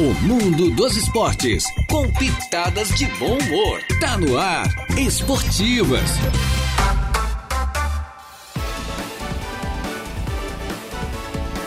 O mundo dos esportes, com pitadas de bom humor. Tá no ar, Esportivas.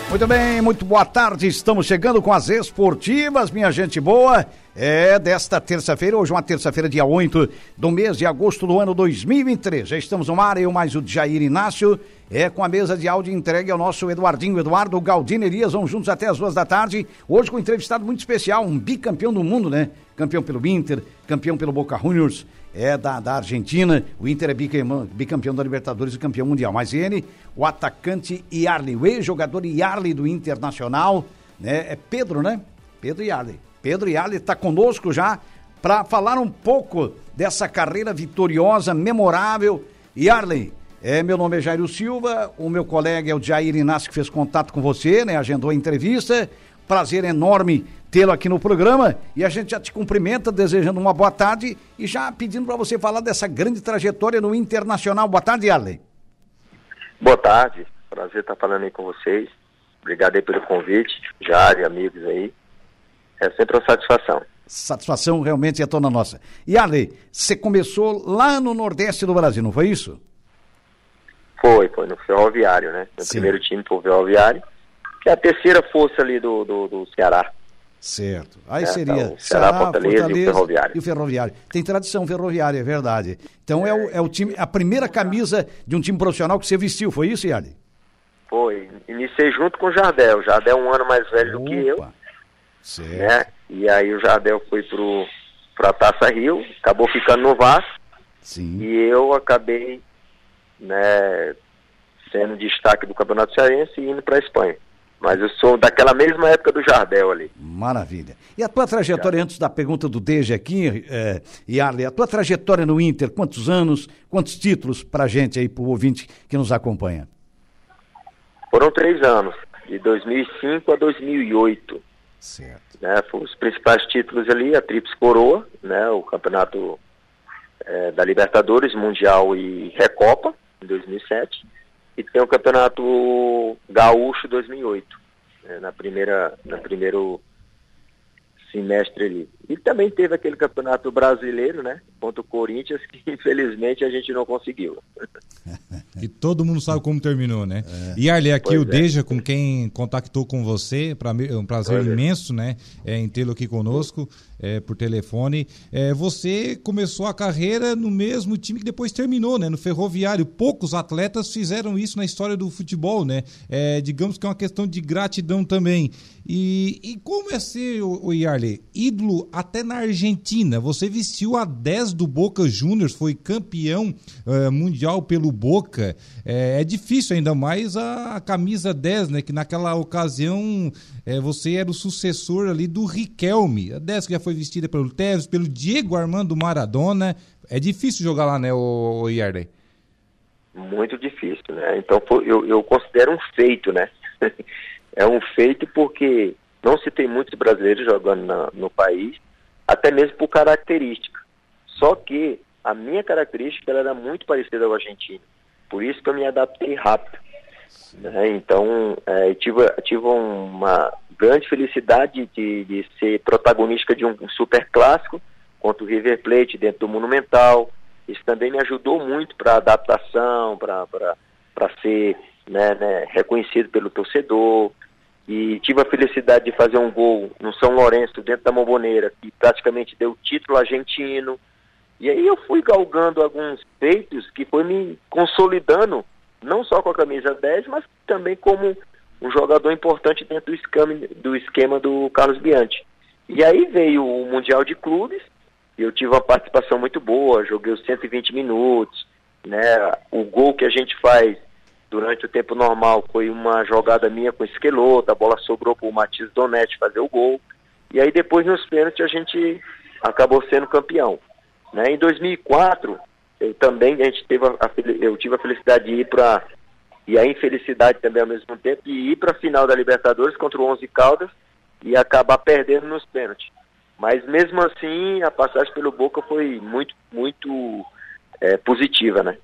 Muito bem, muito boa tarde. Estamos chegando com as esportivas, minha gente boa. É desta terça-feira, hoje uma terça-feira, dia 8 do mês de agosto do ano 2023. Já estamos no ar, eu mais o Jair Inácio, é com a mesa de áudio entregue ao nosso Eduardinho Eduardo Galdino Elias. Vamos juntos até as duas da tarde. Hoje com um entrevistado muito especial, um bicampeão do mundo, né? Campeão pelo Inter, campeão pelo Boca Juniors, é da, da Argentina. O Inter é bicampeão, bicampeão da Libertadores e campeão mundial. Mas ele, o atacante Yarley, o ex-jogador Yarley do Internacional, né? É Pedro, né? Pedro Yarley. Pedro Yarley está conosco já para falar um pouco dessa carreira vitoriosa, memorável. Yarley, é, meu nome é Jairo Silva, o meu colega é o Jair Inácio que fez contato com você, né? Agendou a entrevista. Prazer enorme tê-lo aqui no programa e a gente já te cumprimenta, desejando uma boa tarde e já pedindo para você falar dessa grande trajetória no Internacional. Boa tarde, Arley. Boa tarde, prazer estar falando aí com vocês. Obrigado aí pelo convite, Jário, amigos aí. É sempre uma satisfação. Satisfação realmente é toda nossa. E Arley, você começou lá no Nordeste do Brasil, não foi isso? Foi, foi no Ferroviário, né? No Sim. primeiro time foi o Ferroviário, que é a terceira força ali do, do, do Ceará. Certo. Aí é, seria então, Ceará, Ceará Fortaleza, Fortaleza, e o Ferroviário. E o Ferroviário. Tem tradição ferroviária, é verdade. Então é, é, o, é o time, a primeira camisa de um time profissional que você vestiu, foi isso, Yali? Foi. Iniciei junto com o Jardel. O Jardel é um ano mais velho Opa. do que eu. Certo. Né? E aí o Jardel foi pro, pra Taça Rio, acabou ficando no Vasco. Sim. E eu acabei né, sendo destaque do Campeonato Cearense e indo para a Espanha. Mas eu sou daquela mesma época do Jardel ali. Maravilha. E a tua trajetória, antes da pergunta do Deja aqui, é, Yarley, a tua trajetória no Inter, quantos anos, quantos títulos pra gente aí, pro ouvinte que nos acompanha? Foram três anos, de 2005 a 2008. Certo. Né, foram os principais títulos ali, a Trips Coroa, né, o campeonato é, da Libertadores, Mundial e Recopa, em 2007 e tem o Campeonato Gaúcho 2008, né, na primeira, na primeiro semestre ali. E também teve aquele campeonato brasileiro, né? Contra o Corinthians, que infelizmente a gente não conseguiu. e todo mundo sabe como terminou, né? É. E Arley, aqui pois o é. Deja, com quem contactou com você, para é um prazer pois é. imenso, é. né? É, em tê-lo aqui conosco é, por telefone. É, você começou a carreira no mesmo time que depois terminou, né? No Ferroviário. Poucos atletas fizeram isso na história do futebol, né? É, digamos que é uma questão de gratidão também. E, e como é ser, o, o Yarley, ídolo até na Argentina? Você vestiu a 10 do Boca Juniors, foi campeão mundial pelo Boca. É, é, difícil ainda mais a, a, camisa 10, né? Que naquela ocasião é, você era o sucessor ali do Riquelme. A 10 que já foi vestida pelo Tevez, pelo Diego Armando Maradona. É difícil jogar lá, né, o, o? Muito difícil, né? Então eu, eu considero um feito, né? é um feito porque não se tem muitos brasileiros jogando na, no país, até mesmo por característica. Só que a minha característica ela era muito parecida com a argentina. Por isso que eu me adaptei rápido. Né? Então, é, tive, tive uma grande felicidade de, de ser protagonista de um super clássico contra o River Plate dentro do Monumental. Isso também me ajudou muito para adaptação, para ser né, né, reconhecido pelo torcedor. E tive a felicidade de fazer um gol no São Lourenço, dentro da Momboneira, que praticamente deu título argentino. E aí eu fui galgando alguns feitos que foi me consolidando não só com a camisa 10, mas também como um jogador importante dentro do esquema do, esquema do Carlos Bianchi. E aí veio o Mundial de Clubes, eu tive uma participação muito boa, joguei os 120 minutos, né? O gol que a gente faz durante o tempo normal foi uma jogada minha com esqueloto, a bola sobrou para o Matias Donetti fazer o gol. E aí depois nos pênaltis a gente acabou sendo campeão. Né? Em 2004, eu também a gente teve a, eu tive a felicidade de ir para e a infelicidade também ao mesmo tempo de ir para a final da Libertadores contra o 11 Caldas e acabar perdendo nos pênaltis. Mas mesmo assim, a passagem pelo Boca foi muito muito é, positiva, né?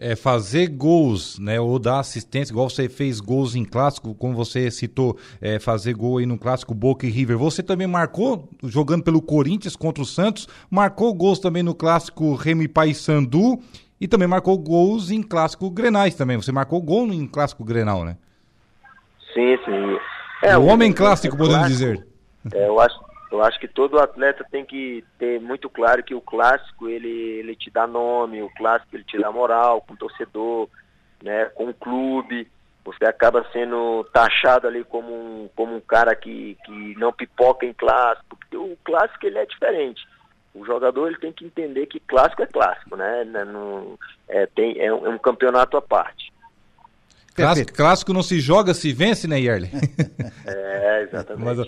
É, fazer gols, né, ou dar assistência, igual você fez gols em clássico, como você citou, é, fazer gol aí no clássico Boca e River. Você também marcou, jogando pelo Corinthians contra o Santos, marcou gols também no clássico Remy Paysandu e também marcou gols em clássico Grenais também. Você marcou gol em clássico Grenal, né? Sim, sim. É, o homem clássico, podemos dizer. É, eu acho eu acho que todo atleta tem que ter muito claro que o clássico ele, ele te dá nome, o clássico ele te dá moral com o torcedor, né, com o clube. Você acaba sendo taxado ali como um, como um cara que, que não pipoca em clássico, porque o clássico ele é diferente. O jogador ele tem que entender que clássico é clássico, né? Não, é, tem, é um, é um campeonato à parte. Clássico, clássico, não se joga, se vence, né, Yarley? É, exatamente. Mas,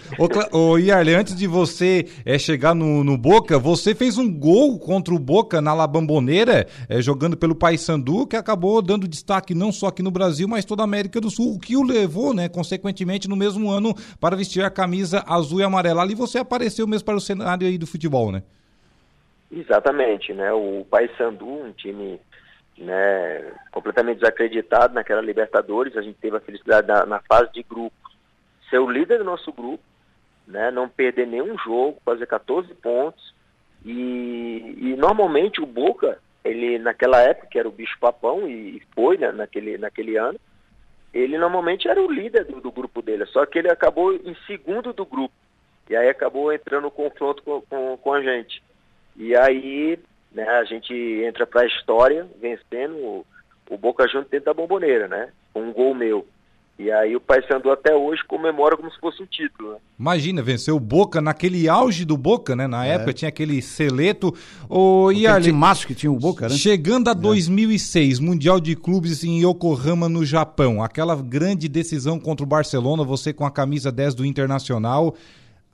ô, ô Yarley, antes de você é, chegar no, no, Boca, você fez um gol contra o Boca na Labamboneira, é, jogando pelo Paysandu, que acabou dando destaque não só aqui no Brasil, mas toda a América do Sul, o que o levou, né, consequentemente, no mesmo ano, para vestir a camisa azul e amarela. Ali você apareceu mesmo para o cenário aí do futebol, né? Exatamente, né? O Paysandu, um time né, completamente desacreditado naquela Libertadores. A gente teve a felicidade na, na, fase de grupo ser o líder do nosso grupo, né, não perder nenhum jogo, fazer 14 pontos. E, e normalmente o Boca, ele naquela época, que era o bicho papão, e foi né, naquele, naquele ano, ele normalmente era o líder do, do, grupo dele, só que ele acabou em segundo do grupo. E aí acabou entrando no confronto com, com, com a gente. E aí né? A gente entra para a história vencendo o, o Boca Juniors dentro da bomboneira, né? Com um gol meu. E aí o Paysandu até hoje comemora como se fosse um título. Né? Imagina, venceu o Boca naquele auge do Boca, né? Na é. época tinha aquele seleto. O Yarley, maço que tinha o Boca, né? Chegando a é. 2006, Mundial de Clubes em Yokohama, no Japão. Aquela grande decisão contra o Barcelona, você com a camisa 10 do Internacional.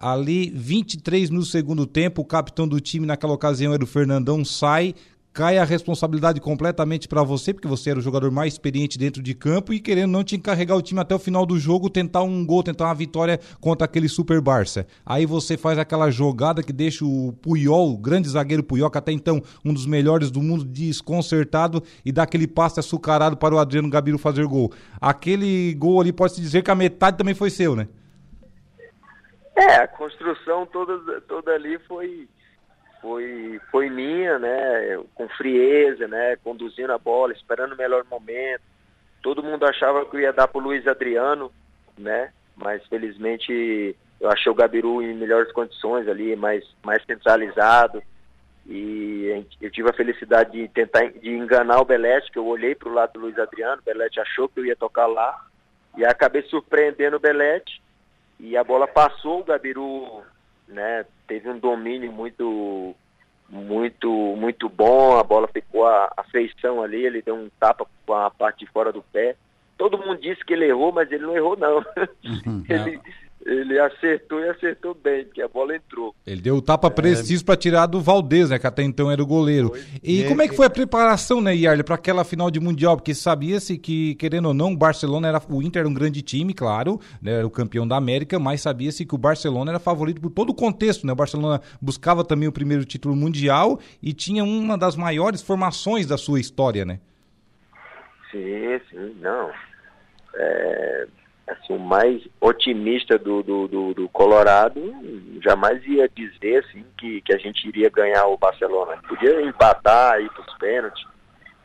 Ali, 23 no segundo tempo, o capitão do time naquela ocasião era o Fernandão, sai, cai a responsabilidade completamente para você, porque você era o jogador mais experiente dentro de campo e querendo não te encarregar o time até o final do jogo, tentar um gol, tentar uma vitória contra aquele Super Barça. Aí você faz aquela jogada que deixa o Puyol, o grande zagueiro Puyol, que até então um dos melhores do mundo, desconcertado e dá aquele passe açucarado para o Adriano Gabiru fazer gol. Aquele gol ali pode-se dizer que a metade também foi seu, né? É, a construção toda, toda ali foi, foi, foi minha, né? Com frieza, né? Conduzindo a bola, esperando o melhor momento. Todo mundo achava que eu ia dar pro Luiz Adriano, né? Mas felizmente eu achei o Gabiru em melhores condições ali, mais, mais centralizado. E eu tive a felicidade de tentar de enganar o Belete, que eu olhei para o lado do Luiz Adriano, o Belete achou que eu ia tocar lá. E acabei surpreendendo o Belete e a bola passou, o Gabiru né, teve um domínio muito muito muito bom, a bola ficou a, a feição ali, ele deu um tapa com a parte de fora do pé. Todo mundo disse que ele errou, mas ele não errou não. Uhum, ele, é ele acertou e acertou bem, porque a bola entrou. Ele deu o tapa é. preciso para tirar do Valdez, né, que até então era o goleiro. Foi. E, e como é que foi a preparação, né, Yarley, para aquela final de Mundial? Porque sabia-se que, querendo ou não, o Barcelona era, o Inter era um grande time, claro, né, era o campeão da América, mas sabia-se que o Barcelona era favorito por todo o contexto, né? O Barcelona buscava também o primeiro título mundial e tinha uma das maiores formações da sua história, né? Sim, sim, não. É, assim, o mais otimista do, do, do, do, Colorado jamais ia dizer assim, que, que a gente iria ganhar o Barcelona. Podia empatar, ir para os pênaltis,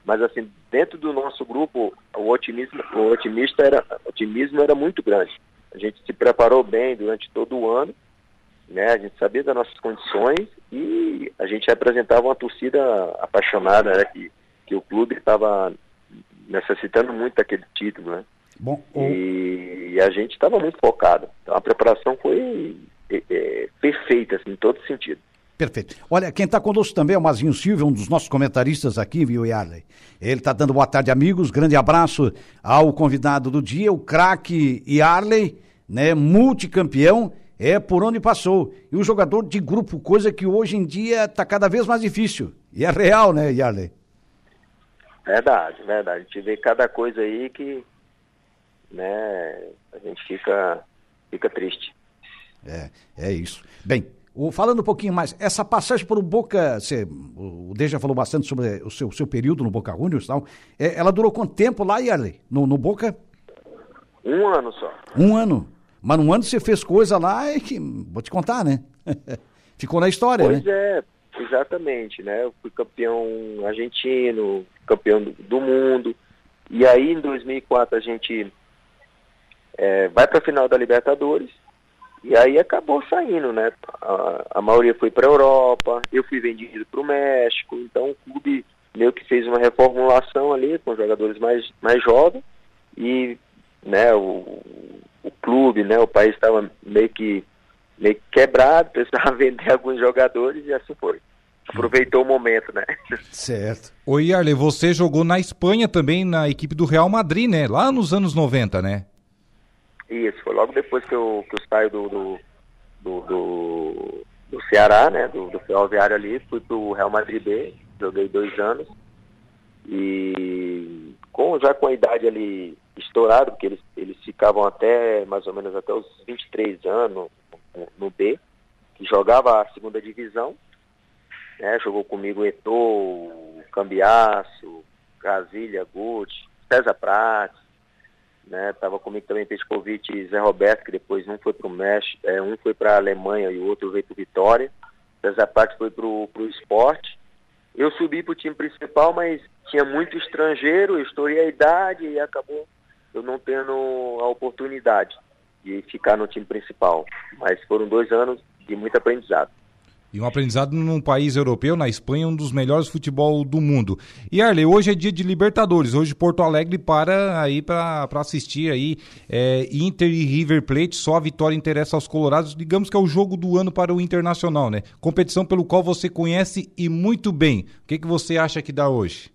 mas assim, dentro do nosso grupo, o otimismo, o otimista era, o otimismo era muito grande. A gente se preparou bem durante todo o ano, né? A gente sabia das nossas condições e a gente representava uma torcida apaixonada, né? Que, que o clube estava necessitando muito daquele título, né? Bom, o... e, a gente estava muito focado. Então a preparação foi é, é, perfeita, assim, em todo sentido. Perfeito. Olha, quem está conosco também é o Mazinho Silva, um dos nossos comentaristas aqui, viu, Yarley? Ele está dando boa tarde, amigos. Grande abraço ao convidado do dia, o craque Yarley, né? Multicampeão, é por onde passou. E um jogador de grupo, coisa que hoje em dia está cada vez mais difícil. E é real, né, Yarley? Verdade, verdade. A gente vê cada coisa aí que né, a gente fica, fica triste. É, é isso. Bem, O, falando um pouquinho mais, essa passagem por Boca, você, o Deja falou bastante sobre o seu, seu período no Boca Juniors e tal. É, ela durou quanto tempo lá, Yarley? No, no Boca? Um ano só. Um ano. Mas num ano você fez coisa lá e que. Vou te contar, né? Ficou na história, pois né? é, exatamente, né? Eu fui campeão argentino, campeão do, do mundo. E aí em 2004 a gente é, vai para a final da Libertadores e aí acabou saindo, né? A, a maioria foi para a Europa, eu fui vendido para o México, então o clube meio que fez uma reformulação ali com jogadores mais, mais jovens e né, o, o clube, né, o país estava meio que, meio que quebrado, precisava vender alguns jogadores e assim foi. Aproveitou o momento, né? Certo. Ô Yarley, você jogou na Espanha também, na equipe do Real Madrid, né? Lá nos anos 90, né? Isso, foi logo depois que eu, que eu saio do, do, do, do, do Ceará, né? Do, do Ferroviário ali, fui pro Real Madrid B, joguei dois anos. E com, já com a idade ali estourada, porque eles, eles ficavam até mais ou menos até os 23 anos no, no B, que jogava a segunda divisão. Né? Jogou comigo Eto'o, Cambiaço, Brasília, Gucci, César Prates, né? Tava comigo também Petkovic e Zé Roberto, que depois um foi para o México, é, um foi para a Alemanha e o outro veio para Vitória. César Prates foi para o esporte. Eu subi para o time principal, mas tinha muito estrangeiro, eu estourei a idade e acabou eu não tendo a oportunidade de ficar no time principal. Mas foram dois anos de muito aprendizado. E um aprendizado num país europeu, na Espanha, um dos melhores futebol do mundo. E Arley, hoje é dia de Libertadores. Hoje Porto Alegre para aí para assistir aí é, Inter e River Plate. Só a vitória interessa aos colorados. Digamos que é o jogo do ano para o Internacional, né? Competição pelo qual você conhece e muito bem. O que, que você acha que dá hoje?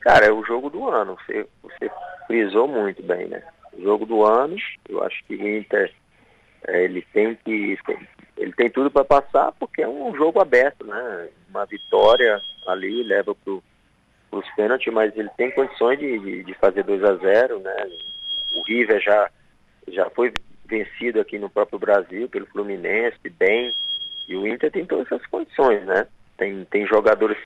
Cara, é o jogo do ano. Você, você frisou muito bem, né? Jogo do ano. Eu acho que o Inter é, ele tem que ele tem tudo para passar porque é um jogo aberto, né? Uma vitória ali leva para os pênaltis, mas ele tem condições de, de, de fazer 2 a 0 né? O River já, já foi vencido aqui no próprio Brasil pelo Fluminense, bem, e o Inter tem todas essas condições, né? Tem, tem jogadores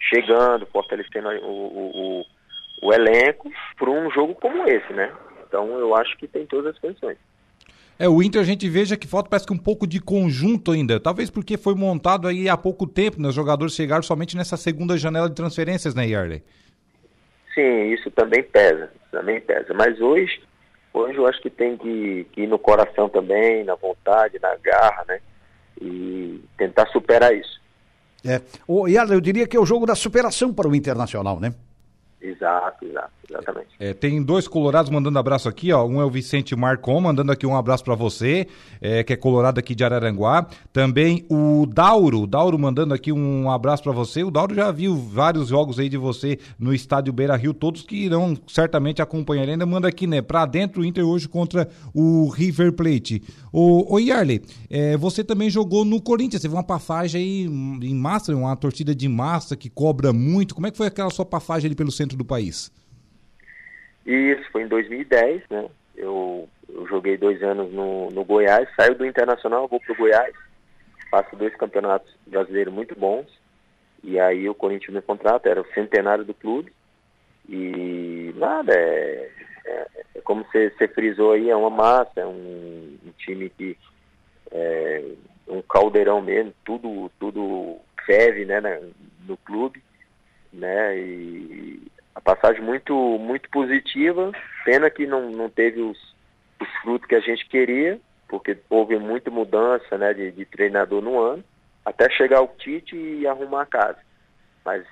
chegando, fortalecendo o, o, o, o elenco para um jogo como esse, né? Então eu acho que tem todas as condições. É, o Inter a gente veja que falta parece que um pouco de conjunto ainda. Talvez porque foi montado aí há pouco tempo, né? Os jogadores chegaram somente nessa segunda janela de transferências, né, Yarley? Sim, isso também pesa, também pesa. Mas hoje, hoje eu acho que tem que, que ir no coração também, na vontade, na garra, né? E tentar superar isso. É. O Yarley, eu diria que é o jogo da superação para o Internacional, né? Exato, exato, exatamente. É, tem dois colorados mandando abraço aqui, ó. Um é o Vicente Marcon, mandando aqui um abraço para você, é, que é colorado aqui de Araranguá. Também o Dauro, Dauro mandando aqui um abraço para você. O Dauro já viu vários jogos aí de você no estádio Beira Rio, todos que irão certamente acompanhar. Ele ainda manda aqui, né, para dentro o Inter hoje contra o River Plate. O, o Yarley, é, você também jogou no Corinthians, teve uma passagem aí em massa, uma torcida de massa que cobra muito. Como é que foi aquela sua passagem ali pelo centro do país? Isso, foi em 2010, né? Eu, eu joguei dois anos no, no Goiás, saio do Internacional, vou pro Goiás, faço dois campeonatos brasileiros muito bons, e aí o Corinthians me contrata, era o centenário do clube, e nada, é, é, é como você, frisou aí, é uma massa, é um, um time que é um caldeirão mesmo, tudo, tudo ferve né, no clube, né, e a passagem muito, muito positiva. Pena que não, não teve os, os frutos que a gente queria, porque houve muita mudança né, de, de treinador no ano, até chegar o Tite e arrumar a casa. Mas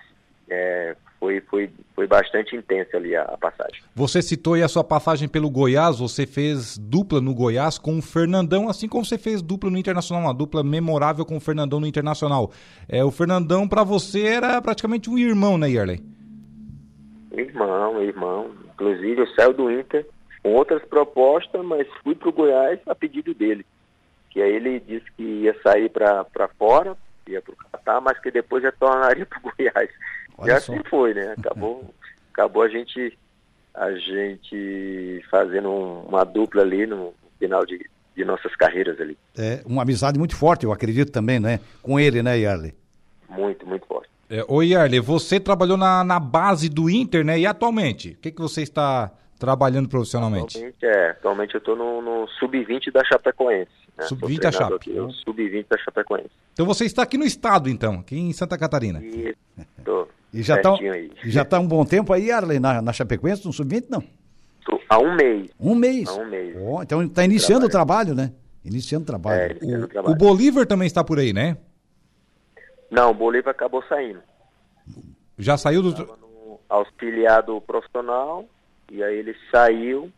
é, foi, foi, foi bastante intensa ali a, a, passagem. Você citou aí a sua passagem pelo Goiás, você fez dupla no Goiás com o Fernandão, assim como você fez dupla no Internacional, uma dupla memorável com o Fernandão no Internacional. É, o Fernandão para você era praticamente um irmão, né, Yerley? Irmão, irmão. Inclusive eu saio do Inter com outras propostas, mas fui para o Goiás a pedido dele. Que aí ele disse que ia sair para fora, ia para o Catar, mas que depois retornaria para o Goiás. Olha e assim foi, né? Acabou, acabou a gente a gente fazendo um, uma dupla ali no final de, de nossas carreiras ali. É, uma amizade muito forte, eu acredito também, né? Com ele, né, Yarley? Muito, muito forte. É, ô Yarley, você trabalhou na, na base do Inter, né? E atualmente, o que, que você está trabalhando profissionalmente? Atualmente, é, atualmente eu estou no, no sub-20 da Chapecoense. Né? Sub-20 da Chape. Aqui, sub-20 da Chapecoense. Então você está aqui no estado, então, aqui em Santa Catarina. E, tô e já está já tá um bom tempo aí, Arley, na, na Chapecoense, no sub-20, não? Tô há um mês. Um mês? Há um mês. Oh, então está iniciando trabalho. o trabalho, né? Iniciando o trabalho. É, iniciando o, trabalho. o Bolívar também está por aí, né? Não, o Bolívar acabou saindo. Já saiu do... No auxiliado profissional, e aí ele saiu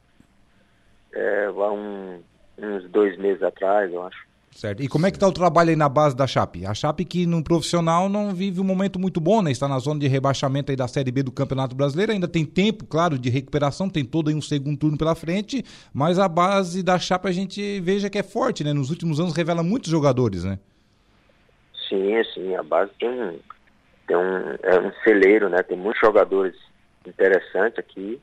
é, há um, uns dois meses atrás, eu acho. Certo. E como é que está o trabalho aí na base da Chape? A Chape que no profissional não vive um momento muito bom, né? Está na zona de rebaixamento aí da Série B do Campeonato Brasileiro, ainda tem tempo, claro, de recuperação, tem todo aí um segundo turno pela frente, mas a base da Chape a gente veja que é forte, né? Nos últimos anos revela muitos jogadores, né? Sim, sim, a base tem tem um, é um celeiro, né? Tem muitos jogadores interessantes aqui,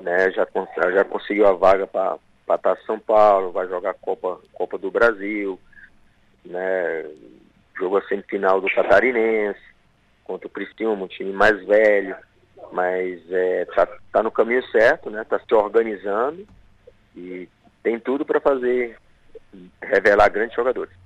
né? Já, já conseguiu a vaga para para estar São Paulo, vai jogar Copa, Copa do Brasil, né? Jogou a semifinal do Catarinense contra o Cristiúma, um time mais velho, mas é, tá, tá no caminho certo, né? Tá se organizando e tem tudo para fazer revelar grandes jogadores.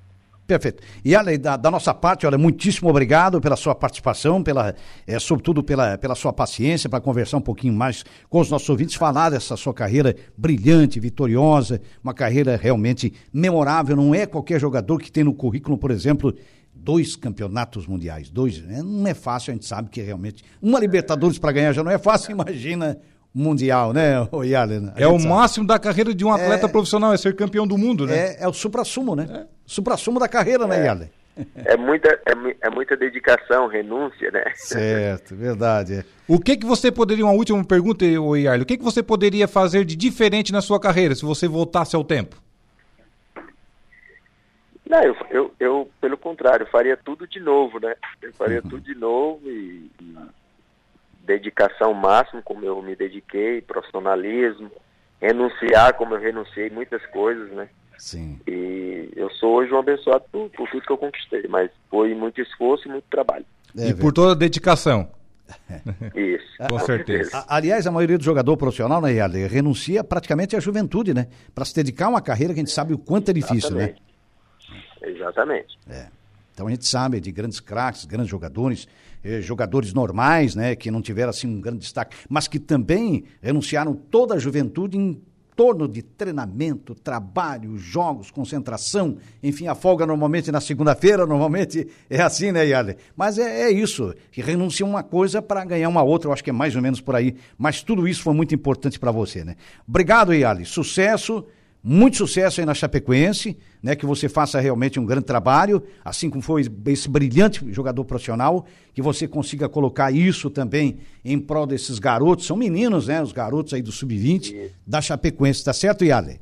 Perfeito. E além da, da, nossa parte, olha, muitíssimo obrigado pela sua participação, pela, é, sobretudo pela, pela sua paciência, para conversar um pouquinho mais com os nossos ouvintes, falar dessa sua carreira brilhante, vitoriosa, uma carreira realmente memorável. Não é qualquer jogador que tem no currículo, por exemplo, dois campeonatos mundiais. Dois, né? Não é fácil, a gente sabe que realmente. Uma Libertadores para ganhar já não é fácil, imagina mundial, né, o Yalen? É o sabe. máximo da carreira de um atleta é, profissional, é ser campeão do mundo, né? É, é o supra-sumo, né? É. Supra-sumo da carreira, né, é. Yalen? É muita, é, é, muita dedicação, renúncia, né? Certo, verdade. É. O que que você poderia, uma última pergunta, Yarley, o que que você poderia fazer de diferente na sua carreira se você voltasse ao tempo? Não, eu, eu, eu pelo contrário, faria tudo de novo, né? Eu faria uhum. tudo de novo e, e dedicação máxima, como eu me dediquei, profissionalismo, renunciar como eu renunciei muitas coisas, né? Sim. E eu sou hoje um abençoado por, por tudo que eu conquistei, mas foi muito esforço e muito trabalho. É, e por toda a dedicação. Isso. Com certeza. Aliás, a maioria do jogador profissional, né, Yale, renuncia praticamente à juventude, né? Para se dedicar a uma carreira que a gente sabe o quanto é difícil, né? Exatamente. né? Exatamente. É. Então a gente sabe de grandes craques, grandes jogadores eh, jogadores normais, né, que não tiveram assim um grande destaque, mas que também renunciaram toda a juventude em torno de treinamento, trabalho, jogos, concentração, enfim, a folga normalmente na segunda-feira, normalmente é assim, né, Yale? Mas é, é isso, que renuncia uma coisa para ganhar uma outra, eu acho que é mais ou menos por aí, mas tudo isso foi muito importante para você, né? Obrigado, Yale, sucesso, muito sucesso aí na Chapecoense, né? Que você faça realmente um grande trabalho, assim como foi esse brilhante jogador profissional, que você consiga colocar isso também em prol desses garotos, são meninos, né? Os garotos aí do Sub-20 da Chapecoense, tá certo, Yarley?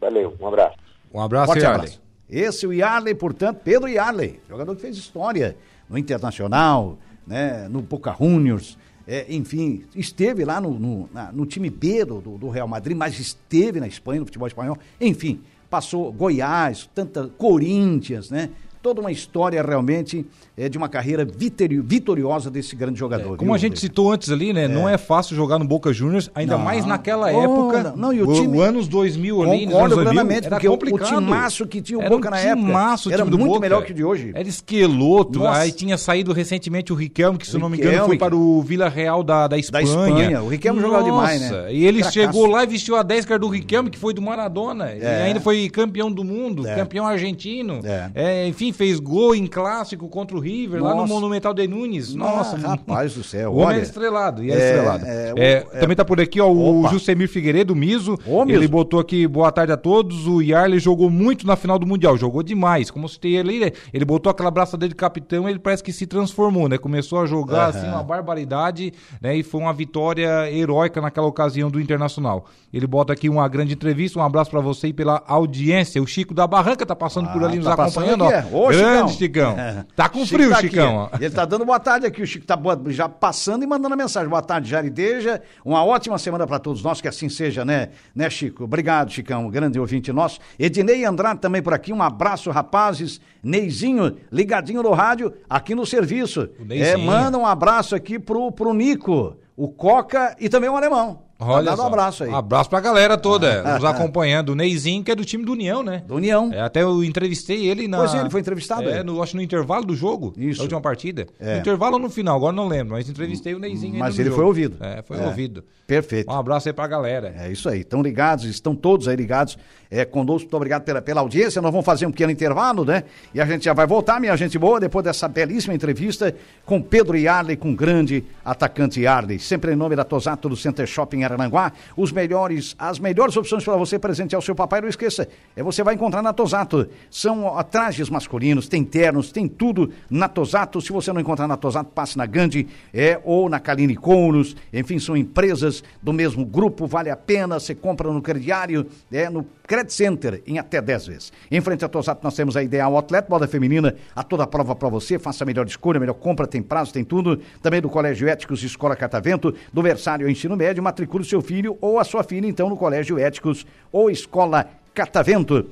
Valeu, um abraço. Um abraço, Forte Yarley. Abraço. Esse é o Yarley, portanto, Pedro Yarley, jogador que fez história no Internacional, né? No Boca Juniors, é, enfim, esteve lá no, no, na, no time B do, do, Real Madrid, mas esteve na Espanha, no futebol espanhol, enfim, passou Goiás, tanta Corinthians, né? Toda uma história realmente é, de uma carreira vitoriosa desse grande jogador. É, como viu, a gente citou antes ali, né? É. Não é fácil jogar no Boca Juniors, ainda não. mais naquela oh, época. Não, não, e o time. O, anos 2000 ali, Concordo plenamente, porque complicado. o timaço que tinha o Boca um na época era muito Boca. melhor que o de hoje. Era esqueloto, Nossa. aí tinha saído recentemente o Riquelme, que se não me engano foi para o Vila Real da, da Espanha. Da Espanha. O Riquelme Nossa. jogava demais, né? E ele chegou lá e vestiu a 10 cara do Riquelme, que foi do Maradona. É. E ainda foi campeão do mundo, é. campeão argentino. É. é. enfim, fez gol em clássico contra o River, Nossa. lá no Monumental de Nunes. Nossa, Nossa rapaz do céu. O homem é estrelado, e é, é estrelado. É, é, é, também tá por aqui, ó, o Jusemir Figueiredo, Miso. Ô, ele botou aqui, boa tarde a todos. O Yarley jogou muito na final do Mundial, jogou demais. Como citei ele, ele botou aquela braçadeira de capitão, ele parece que se transformou, né? Começou a jogar uhum. assim uma barbaridade, né? E foi uma vitória heróica naquela ocasião do Internacional. Ele bota aqui uma grande entrevista, um abraço para você e pela audiência. O Chico da Barranca tá passando ah, por ali nos tá acompanhando, ó. Ô, Grande Chicão. Chicão. Tá com Chico frio, tá Chicão. Ele tá dando boa tarde aqui. O Chico tá já passando e mandando mensagem. Boa tarde, Jarideja. Uma ótima semana para todos nós, que assim seja, né, né, Chico? Obrigado, Chicão, grande ouvinte nosso. Ednei Andrade também por aqui. Um abraço, rapazes. Neizinho, ligadinho no rádio, aqui no serviço. É, manda um abraço aqui pro, pro Nico, o Coca e também o Alemão. Olha um abraço aí. Um abraço pra galera toda, ah, nos acompanhando. O Neizinho, que é do time do União, né? Do União. É, até eu entrevistei ele na. Pois é, ele foi entrevistado. É, no, acho no intervalo do jogo. Isso. Da última partida. É. No intervalo ou no final, agora não lembro, mas entrevistei o Neizinho. Mas ele jogo. foi ouvido. É, foi é. ouvido. Perfeito. Um abraço aí pra galera. É isso aí. Estão ligados, estão todos aí ligados é, conosco. Muito obrigado pela, pela audiência. Nós vamos fazer um pequeno intervalo, né? E a gente já vai voltar, minha gente boa, depois dessa belíssima entrevista com Pedro Yarley, com o grande atacante Yarley. Sempre em nome da Tosato do Center Shopping Arananguá. Os melhores, as melhores opções para você presentear o seu papai. Não esqueça, é você vai encontrar na Tosato. São ó, trajes masculinos, tem ternos, tem tudo na Tosato. Se você não encontrar na Tosato, passe na Gandhi é, ou na Kaline Couros. Enfim, são empresas do mesmo grupo, vale a pena. Você compra no crediário, é, no Credit Center, em até 10 vezes. Em frente à Tosato, nós temos a Ideal Outlet, moda feminina, a toda prova para você. Faça a melhor escolha, a melhor compra, tem prazo, tem tudo. Também do Colégio Éticos Escola Catavento, do Versário Ensino Médio, matricule seu filho ou a sua filha, então, no Colégio Éticos ou Escola Catavento.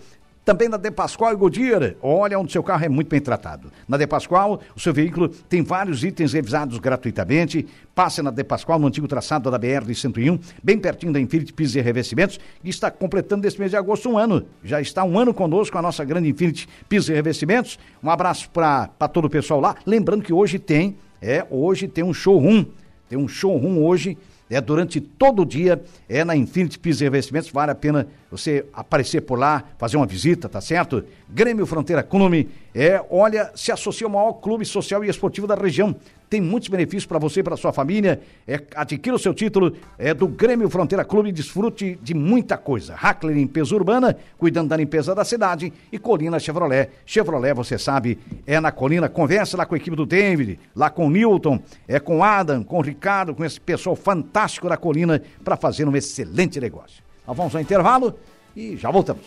Também na De Pascoal e Goodyear, olha onde seu carro é muito bem tratado. Na De Pascoal, o seu veículo tem vários itens revisados gratuitamente. Passe na De Pascoal, no antigo traçado da BR-101, bem pertinho da Infinity Pisos e Revestimentos, que está completando neste mês de agosto um ano. Já está um ano conosco a nossa grande Infinity Pisos e Revestimentos. Um abraço para todo o pessoal lá. Lembrando que hoje tem, é, hoje tem um showroom. Tem um showroom hoje é durante todo o dia, é na Infinity Pisos e Revestimentos, vale a pena você aparecer por lá, fazer uma visita, tá certo? Grêmio Fronteira Clube, é, olha, se associa ao maior clube social e esportivo da região tem muitos benefícios para você e para sua família. É, adquira o seu título é, do Grêmio Fronteira Clube e desfrute de muita coisa. Hackler Limpeza Urbana, cuidando da limpeza da cidade. E Colina Chevrolet. Chevrolet, você sabe, é na Colina. Conversa lá com a equipe do David, lá com o Newton, é com Adam, com o Ricardo, com esse pessoal fantástico da Colina para fazer um excelente negócio. Nós vamos ao intervalo e já voltamos.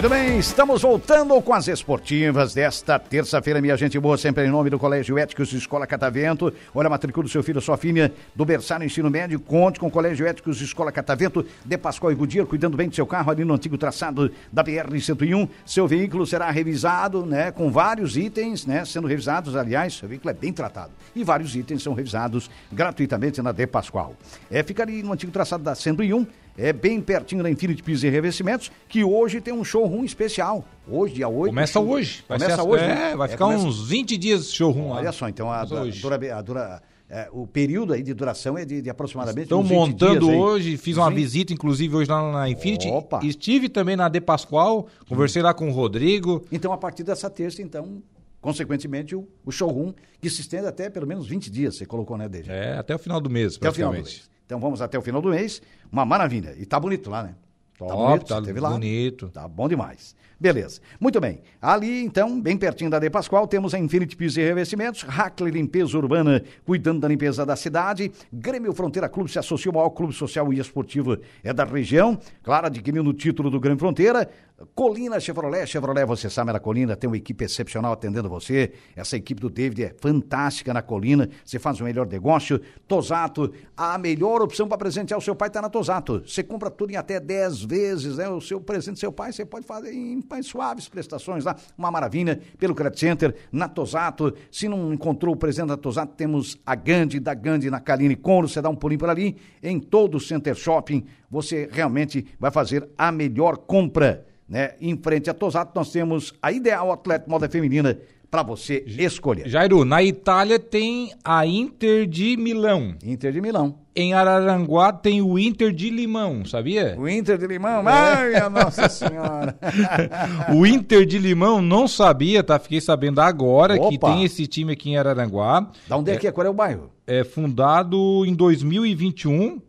Muito bem, estamos voltando com as esportivas desta terça-feira, minha gente boa, sempre em nome do Colégio Éticos Escola Catavento. Olha, matricula do seu filho, sua filha, do berçário ensino médio, conte com o Colégio Éticos Escola Catavento, de Pascoal e Gudia, cuidando bem do seu carro ali no antigo traçado da BR-101. Seu veículo será revisado, né, com vários itens, né, sendo revisados, aliás, seu veículo é bem tratado. E vários itens são revisados gratuitamente na De Pascoal. É, fica ali no antigo traçado da 101, é bem pertinho da Infinity Pisos e Revestimentos, que hoje tem um showroom especial. Hoje, dia 8. Começa show... hoje. Vai começa hoje. É, vai é, ficar começa... uns 20 dias de showroom Olha lá. Olha só, então a, dura, a dura, é, o período aí de duração é de, de aproximadamente Estão montando dias, hoje, fiz uma visita, inclusive, hoje lá na Infinity. Opa. Estive também na De Pascoal, conversei hum. lá com o Rodrigo. Então, a partir dessa terça, então, consequentemente, o, o, showroom, que se estende até pelo menos 20 dias, você colocou, né, Deja? É, até o final do mês, até o final do mês. Então vamos até o final do mês. Uma maravilha. E tá bonito lá, né? Top, tá bonito, tá teve lá. bonito. Tá bom demais. Beleza. Muito bem. Ali, então, bem pertinho da De Pascoal, temos a Infinity Pisos e Revestimentos, Hackler Limpeza Urbana, cuidando da limpeza da cidade, Grêmio Fronteira Clube se associa ao maior clube social e esportivo é da região, claro, adquirindo o título do Grêmio Fronteira, Colina Chevrolet, Chevrolet, você sabe, na Colina tem uma equipe excepcional atendendo você. Essa equipe do David é fantástica na Colina. Você faz o melhor negócio. Tosato, a melhor opção para presentear o seu pai está na Tosato. Você compra tudo em até 10 vezes, né? O seu presente do seu pai, você pode fazer em mais suaves prestações lá. Uma maravilha pelo Credit Center, na Tosato. Se não encontrou o presente da Tosato, temos a Gandhi, da Gandhi na Caline Conro. Você dá um pulinho por ali. Em todo o Center Shopping, você realmente vai fazer a melhor compra né? Em frente a Tosato, nós temos a Ideal Atleta Moda Feminina para você escolher. Jairo, na Itália tem a Inter de Milão. Inter de Milão. Em Araranguá tem o Inter de Limão, sabia? O Inter de Limão? É. Ai, Nossa Senhora! o Inter de Limão não sabia, tá? Fiquei sabendo agora Opa. que tem esse time aqui em Araranguá. Da onde é, é que é? Qual é o bairro? É fundado em 2021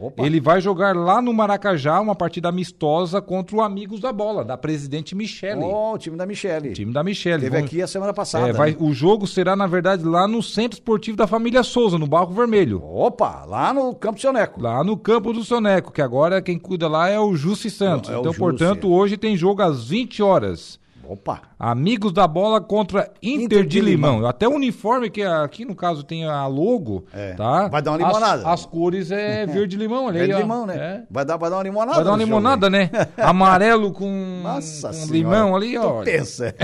Opa. Ele vai jogar lá no Maracajá uma partida amistosa contra o Amigos da Bola, da presidente Michele. Oh, o time da Michele. time da Michele. Teve Vamos... aqui a semana passada. É, vai... né? O jogo será, na verdade, lá no Centro Esportivo da Família Souza, no Barro Vermelho. Opa, lá no Campo do Soneco. Lá no Campo do Soneco, que agora quem cuida lá é o Jussi Santos. É, é então, portanto, hoje tem jogo às 20 horas. Opa! Amigos da bola contra Inter, Inter de, de Limão. Limão. Até o uniforme, que aqui no caso tem a logo, é. tá? Vai dar uma limonada. As, as cores é verde limão, olha Verde limão, né? É. Vai, dar, vai dar uma limonada. Vai dar uma limonada, né? Amarelo com, Nossa com limão ali, ó. pensa.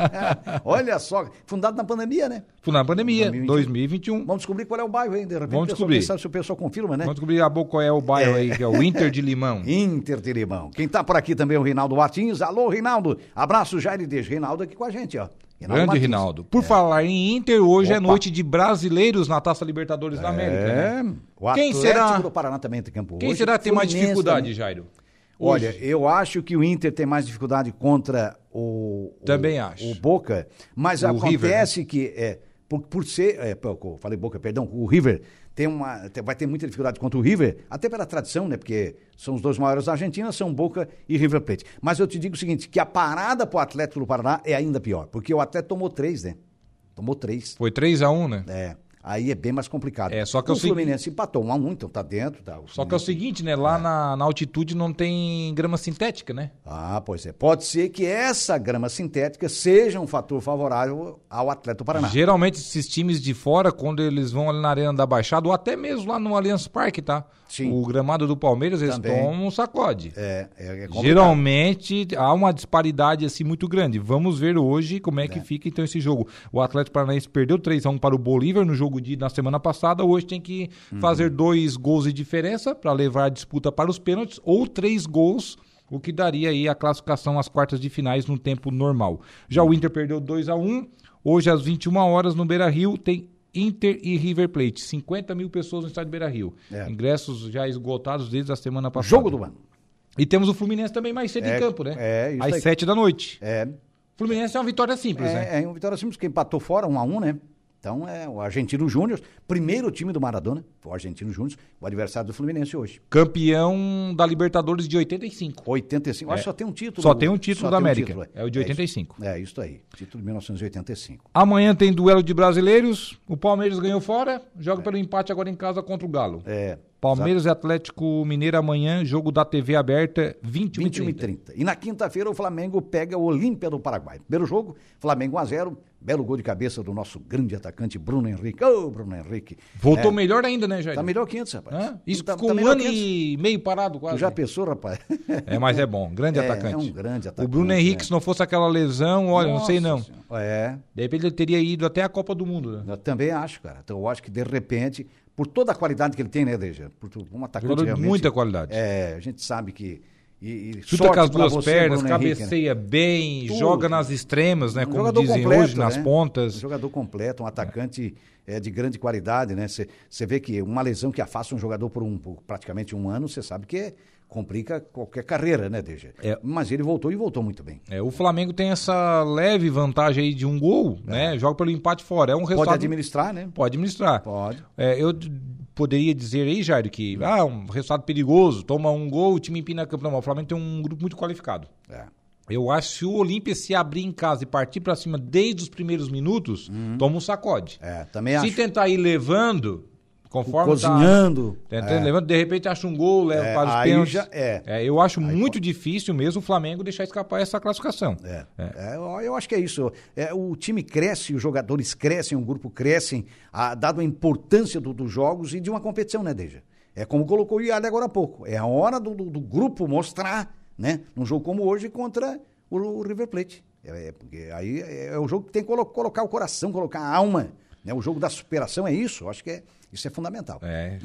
olha só, fundado na pandemia, né? Fundado na pandemia, 2021. 2021. Vamos descobrir qual é o bairro aí, de. Vamos descobrir. Sabe se o pessoal confirma, né? Vamos descobrir a boca qual é o bairro é. aí, que é o Inter de Limão. Inter de Limão. Quem tá por aqui também é o Reinaldo Martins. Alô, Reinaldo. Abraço, Jair Deixa. Reinaldo aqui com a gente, ó. Reinaldo Grande Martins. Rinaldo. Por é. falar em Inter, hoje é Opa. é noite de brasileiros na Taça Libertadores é. da América. Né? O Quem será? do Paraná também tem campo Quem hoje. será que tem mais dificuldade, também. Jairo? Hoje. Olha, eu acho que o Inter tem mais dificuldade contra o. Também o, acho. O Boca, mas o acontece River, né? que. É, por, por ser. É, falei Boca, perdão, o River tem uma, vai ter muita dificuldade contra o River, até pela tradição, né? Porque são os dois maiores da Argentina, são Boca e River Plate. Mas eu te digo o seguinte, que a parada pro Atlético do Paraná é ainda pior, porque o Atlético tomou três, né? Tomou três. Foi 3 a 1 um, né? É aí é bem mais complicado. É, só que o, o Fluminense empatou 1 um a 1 um, então tá dentro. Tá, só que é o seguinte, né? Lá é. na, na, altitude não tem grama sintética, né? Ah, pois é. Pode ser que essa grama sintética seja um fator favorável ao atleta do Paraná. Geralmente esses times de fora, quando eles vão ali na Arena da Baixada, ou até mesmo lá no Allianz Parque, tá? Sim. O gramado do Palmeiras, eles Também. tomam um sacode. É, é, é Geralmente há uma disparidade assim muito grande. Vamos ver hoje como é que é. fica então esse jogo. O Atlético Paranaense perdeu 3 a 1 para o Bolívar no jogo de na semana passada, hoje tem que uhum. fazer dois gols de diferença para levar a disputa para os pênaltis ou três gols o que daria aí a classificação às quartas de finais no tempo normal. Já o Inter perdeu 2 a 1 Hoje, às 21 horas, no Beira Rio, tem Inter e River Plate. 50 mil pessoas no estádio Beira Rio. É. Ingressos já esgotados desde a semana passada. Jogo do ano. E temos o Fluminense também mais cedo é, em campo, né? É, isso Às aí. 7 da noite. É. Fluminense é uma vitória simples, é, né? É uma vitória simples, porque empatou fora, 1 um a 1 um, né? Então é o Argentino Júnior, primeiro time do Maradona, o Argentino Júnior, o adversário do Fluminense hoje. Campeão da Libertadores de 85. 85, é. acho que só tem um título. Só tem um título da América. Um título, é. é. o de 85. É, é isso aí, título de 1985. Amanhã tem duelo de brasileiros, o Palmeiras ganhou fora, joga é. pelo empate agora em casa contra o Galo. É. Palmeiras Exato. e Atlético Mineiro amanhã, jogo da TV aberta, 21, 21 e 30. E na quinta-feira o Flamengo pega o Olímpia do Paraguai. Primeiro jogo, Flamengo 1 a 0 belo gol de cabeça do nosso grande atacante Bruno Henrique. Ô, oh, Bruno Henrique. Voltou é, melhor ainda, né, Jair? Tá melhor que antes, rapaz. Hã? Isso tá, ficou tá um ano e meio parado quase. Tu já pensou, rapaz? É, mas é bom, grande é, atacante. É um grande atacante. O Bruno Henrique, né? se não fosse aquela lesão, olha, Nossa, não sei não. Senhora. É. De repente ele teria ido até a Copa do Mundo, né? Eu também acho, cara. Então eu acho que de repente por toda a qualidade que ele tem, né, Deja? Por um atacante de realmente, muita qualidade. É, a gente sabe que e, e Chuta com as duas você, pernas, Bruno cabeceia Henrique, né? bem, Tudo. joga nas extremas, né? Um como dizem completo, hoje, nas né? pontas. Um jogador completo, um atacante é. É, de grande qualidade, né? Você vê que uma lesão que afasta um jogador por, um, por praticamente um ano, você sabe que é, complica qualquer carreira, né, DG? É. Mas ele voltou e voltou muito bem. É, o Flamengo tem essa leve vantagem aí de um gol, é. né? Joga pelo empate fora. É um resultado... Pode administrar, né? Pode administrar. Pode. É, eu poderia dizer aí, Jair, que ah, um resultado perigoso, toma um gol, o time empina campo. Não, o Flamengo tem um grupo muito qualificado. É. Eu acho que se o Olímpia se abrir em casa e partir para cima desde os primeiros minutos, uhum. toma um sacode. É, também se acho. tentar ir levando, Conforme cozinhando. Tá, tentando, é. levando, de repente acha um gol, leva é, para os pênaltis. Já, é. é. eu acho aí, muito pô. difícil mesmo o Flamengo deixar escapar essa classificação. É. é. é eu acho que é isso. É, o time cresce, os jogadores crescem, o grupo crescem, a, dado a importância do, dos jogos e de uma competição, né, Deja? É como colocou o Iada agora há pouco. É a hora do, do, do, grupo mostrar, né? Num jogo como hoje contra o, o River Plate. É, porque aí é, o jogo que tem que colocar o coração, colocar a alma. Né? O jogo da superação é isso. Eu acho que é isso é fundamental. É.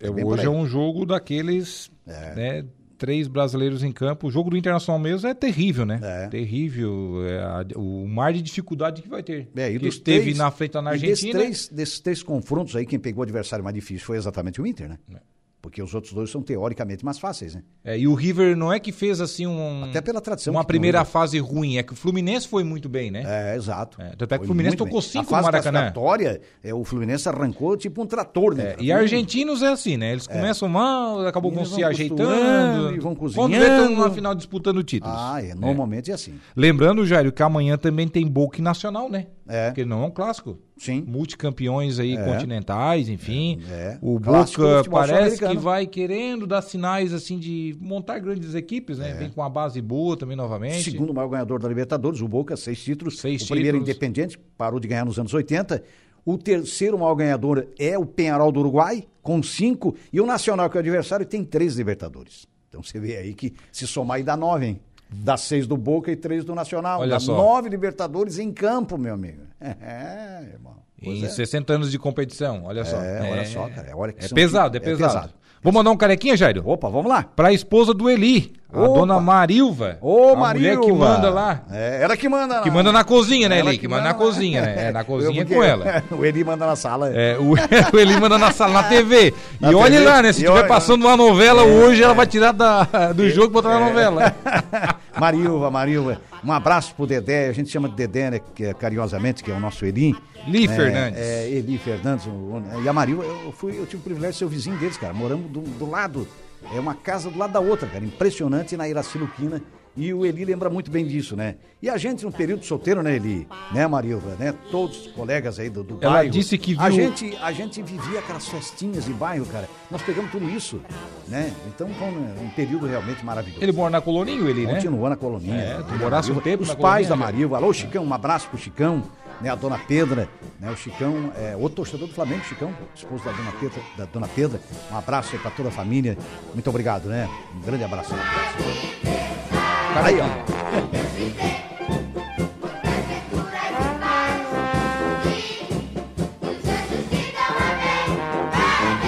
é. é hoje é um jogo daqueles, é. né, três brasileiros em campo. O jogo do Internacional mesmo é terrível, né? É. Terrível. É a, o mar de dificuldade que vai ter. É, e esteve três, na frente na Argentina. Desses três, desses três confrontos aí, quem pegou o adversário mais difícil foi exatamente o Inter, né? É. porque os outros dois são teoricamente mais fáceis, né? É, e o River não é que fez assim um. Até pela tradição. Uma primeira fase ruim, é que o Fluminense foi muito bem, né? É, exato. É, tanto é que o Fluminense tocou bem. cinco no Maracanã. É, o Fluminense arrancou tipo um trator, né? É, e argentinos é assim, né? Eles é. começam mal, acabam com se ajeitando. E vão cozinhando. Quando estão na final disputando títulos. Ah, é, normalmente é, assim. Lembrando, Jairo, que amanhã também tem Boca Nacional, né? É. Porque não é um clássico. Sim. Multicampeões aí é. continentais, enfim. É. é. O Clássico Boca parece que vai querendo dar sinais assim de montar grandes equipes, né? É. Vem com uma base boa também novamente. Segundo maior ganhador da Libertadores, o Boca, seis títulos. Seis o títulos. primeiro independente, parou de ganhar nos anos 80. O terceiro maior ganhador é o Penharol do Uruguai, com cinco. E o Nacional, que é o adversário, tem três Libertadores. Então você vê aí que se somar aí dá nove, hein? Dá seis do Boca e três do Nacional. Olha dá só. nove Libertadores em campo, meu amigo. É, irmão. Pois em é. 60 anos de competição, olha é, só. É, olha só, cara. É, hora que é pesado, é pesado, é pesado. Vou mandar um carequinha, Jairo? Opa, vamos lá. Pra esposa do Eli, a Opa. dona Marilva. Ô, Marilva. mulher que manda lá. É, ela que manda. Que manda na cozinha, né, Eli? Que, manda, na cozinha, né? É, na cozinha com ela. o Eli manda na sala. É, o, o Eli manda na sala, na TV. Na e olhe TV, lá, né? Se estiver passando uma novela hoje, ela vai tirar da, do jogo e botar na novela. Marilva, Marilva. Um abraço pro Dedé, a gente chama de Dedé, né, que é, carinhosamente, que é o nosso Eli. Li é, Fernandes. É, Eli Fernandes. E a Marilva, eu, fui, eu tive o privilégio de ser o vizinho deles, cara. Moramos do, do lado. É uma casa do lado da outra, cara. Impressionante na Iraci Luquina. E o Eli lembra muito bem disso, né? E a gente, no período solteiro, né, Eli? Né, Marilva? Né? Todos os colegas aí do, do Ela bairro. disse que viu... A gente, a gente vivia aquelas festinhas de bairro, cara. Nós pegamos tudo isso, né? Então foi um, um período realmente maravilhoso. Ele mora na Coloninha, Eli, né? Continuou na coloninha. É, tu morasse um tempo Os pais da já. Marilva. Alô, Chicão, um abraço pro Chicão, né? A dona Pedra, né? O Chicão, é, outro torcedor do Flamengo, Chicão, esposo da dona Pedra, da dona Pedra. Um abraço aí pra toda a família. Muito obrigado, né? Um grande abraço. Aí, ó.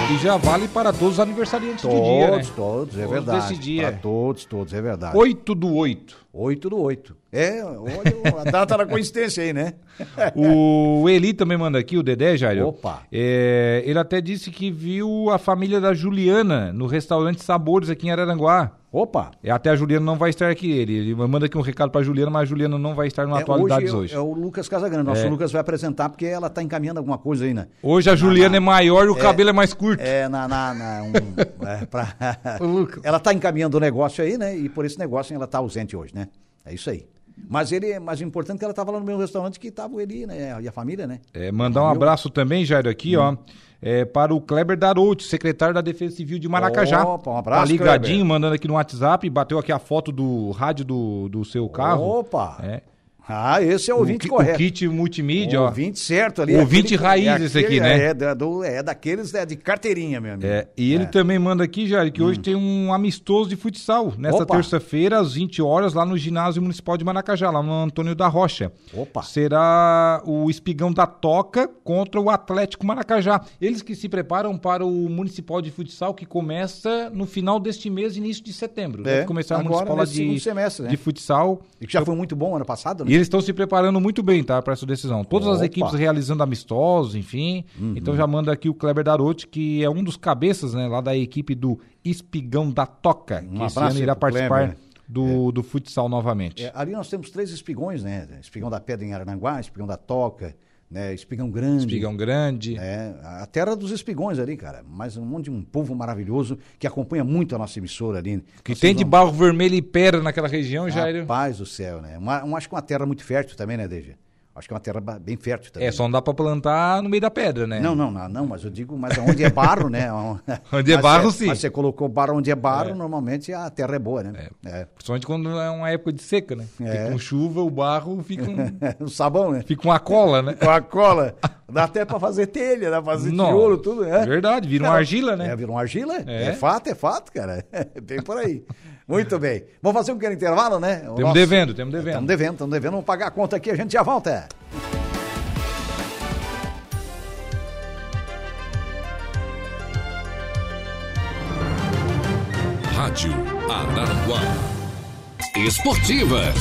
E já vale para todos os aniversariantes Todos, do dia, né? todos, é Todos verdade. desse dia. Pra todos, todos, é verdade. 8 do 8. 8 do 8. É, olha a data da coincidência aí, né? O Eli também manda aqui, o Dedé, Jairo. Opa. É, ele até disse que viu a família da Juliana no restaurante Sabores aqui em Araranguá. Opa. E até a Juliana não vai estar aqui. Ele, ele manda aqui um recado pra Juliana, mas a Juliana não vai estar no É, Atualidades hoje. hoje. É, é o Lucas Casagrande. Nosso É. Lucas vai apresentar porque ela tá encaminhando alguma coisa aí, né? Hoje a Juliana na- é maior e o cabelo é mais curto. É, na. na, na um, é, pra- ela tá encaminhando o negócio aí, né? E por esse negócio ela tá ausente hoje, né? É isso aí. Mas ele, mas o importante é que ela tava lá no meu restaurante que tava o Eli, né? E a família, né? É, mandar um abraço também, Jairo, aqui, ó. é, para o Kleber Darouti, secretário da Defesa Civil de Maracajá. Opa, um abraço, Tá ligadinho, Kleber. mandando aqui no WhatsApp, bateu aqui a foto do rádio do, do seu carro. Opa! É. Ah, esse é o O, ouvinte o correto. kit multimídia, O ó. ouvinte certo ali. Ouvinte aquele- raiz é esse aqui, né? É, da- do- é daqueles é, de carteirinha, meu amigo. É, e ele É. Hum. também manda aqui, Jair, que hoje tem um amistoso de futsal, nesta terça-feira, às 20 horas, lá no ginásio municipal de Maracajá, lá no Antônio da Rocha. Opa. Será o Espigão da Toca contra o Atlético Maracajá. Eles que se preparam para o municipal de futsal, que começa no final deste mês, início de setembro. É, Deve começar o agora, municipal nesse segundo de, semestre, né? de futsal. E que já foi muito bom ano passado, né? Eles estão se preparando muito bem, tá, para essa decisão. Todas as Opa. Uhum. equipes realizando amistosos, enfim. Então já manda aqui o Kleber Darotti, que é um dos cabeças, né, lá da equipe do Espigão da Toca, que Um esse abraço ano irá participar Kleber. do, do futsal novamente. É, ali nós temos três espigões, né? Espigão da Pedra em Arananguá, Espigão da Toca, né? Espigão Grande. Espigão Grande. É, a terra dos espigões ali, cara. Mas um monte de um povo maravilhoso que acompanha muito a nossa emissora ali. Que tem de barro vermelho e pedra naquela região, Jair. Rapaz do céu, né? Uma, uma- acho que uma terra muito fértil também, né, Deja? Acho que é uma terra bem fértil também. É, só não dá pra plantar no meio da pedra, né? Não, não, não, não, mas eu digo, mas onde é barro, né? Onde é Mas barro, você- sim. Mas você colocou barro onde é barro, É. normalmente a terra é boa, né? É. Principalmente quando é uma época de seca, né? Porque É. com chuva o barro fica, um- o sabão, né? fica uma cola, né? Com a cola. Dá até pra fazer telha, dá pra fazer Nossa, tijolo, tudo, né? Verdade, vira uma argila, né? É, virou uma argila? É. É. fato, é fato, cara. Bem por aí. Muito bem. Vamos fazer um pequeno intervalo, né? O Temos nosso- devendo, temos devendo. Estamos devendo, estamos devendo. Vamos pagar a conta aqui, a gente já volta. Rádio Araranguá. Esportivas.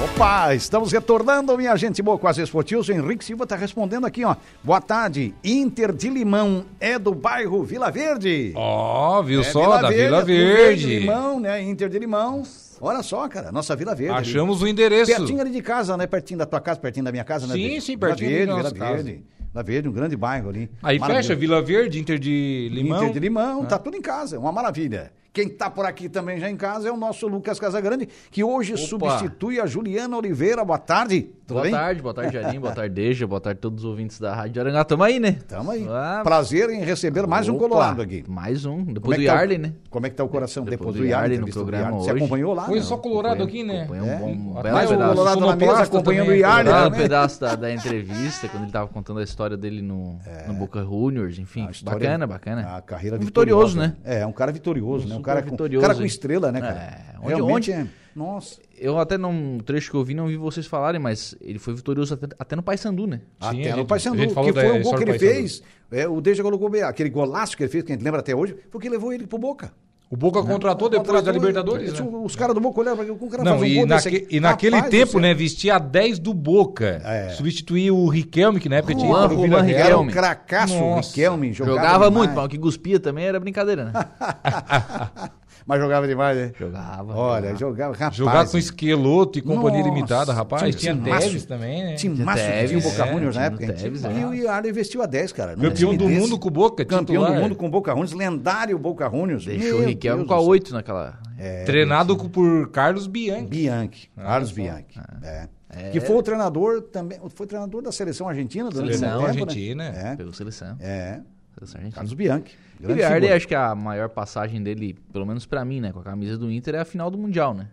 Opa, estamos retornando, minha gente boa, com as. O Henrique Silva está respondendo aqui, ó. Boa tarde, Inter de Limão é do bairro Vila Verde. Ó, oh, viu é só, Vila da Verde, Vila Verde. Verde. Limão, né? Inter de Limão. Olha só, cara, nossa Vila Verde. Achamos ali. o endereço. Pertinho ali de casa, né? Pertinho da tua casa, pertinho da minha casa, né? Sim, sim, pertinho Vila Verde, Vila Verde. Vila Verde, um grande bairro ali. Aí fecha Vila Verde, Inter de Limão. Inter de Limão, ah. tá tudo em casa, uma maravilha. Quem está por aqui também já em casa é o nosso Lucas Casagrande, que hoje Opa. substitui a Juliana Oliveira. Boa tarde. Tudo boa bem? tarde, boa tarde, Jarim, boa tarde, Deja, boa tarde a todos os ouvintes da Rádio Arangá. Tamo aí, né? Tamo aí. Ah, Prazer em receber mais Opa, um Colorado aqui. Mais um, depois é do Yarley, tá, né? Como é que tá o coração depois, depois do Yarley? no programa hoje. Você acompanhou lá? Foi só Colorado aqui, né? Acompanhou um, bom, um belo Mais pedaço. Colorado na mesa acompanhando o Yarley. Um pedaço da, da, entrevista, quando ele tava contando a história dele no, é. no Boca Juniors, enfim. Bacana, bacana. A carreira vitorioso, né? É, um cara vitorioso, né? Um cara com estrela, né, cara? É, onde, é. Nossa. Eu até num trecho que eu vi, não vi vocês falarem, mas ele foi vitorioso até, até no Paysandu, né? Sim, até no Paysandu, que foi o gol que ele fez. É, o Deja colocou bem, aquele golaço que ele fez, que a gente lembra até hoje, foi o que levou ele pro Boca. O Boca contratou depois contratou, da Libertadores. Né? Os caras do Boca olharam para o cara Não, e, um naque, e naquele Rapaz, tempo, né, vestia a 10 do Boca. É. Substituía o Riquelme, que na época tinha. O Juan Riquelme. cracaço o Riquelme. Jogava, jogava muito, mas o que guspia também era brincadeira, né? Mas jogava demais, né? Jogava. Olha, jogava. Rapaz, Jogar com esqueloto e companhia Nossa, limitada, rapaz. Tinha, tinha Teves também, né? Tinha Márcio, tinha o Boca é, Juniors na época. Teves, é. E o Iara investiu a 10, cara. Campeão do mundo com o Boca, Campeão do mundo com o Boca Juniors, lendário Boca Juniors. Deixou o Riquelme com a 8 naquela... É, Treinado por Carlos Bianchi. Bianchi, ah, Carlos Bianchi. É. É. Que foi o treinador também, foi treinador da seleção argentina durante seleção tempo, argentina, né? É. Pegou seleção. É. Seleção Carlos Bianchi. E o acho que a maior passagem dele, pelo menos para mim, né, com a camisa do Inter, é a final do Mundial, né?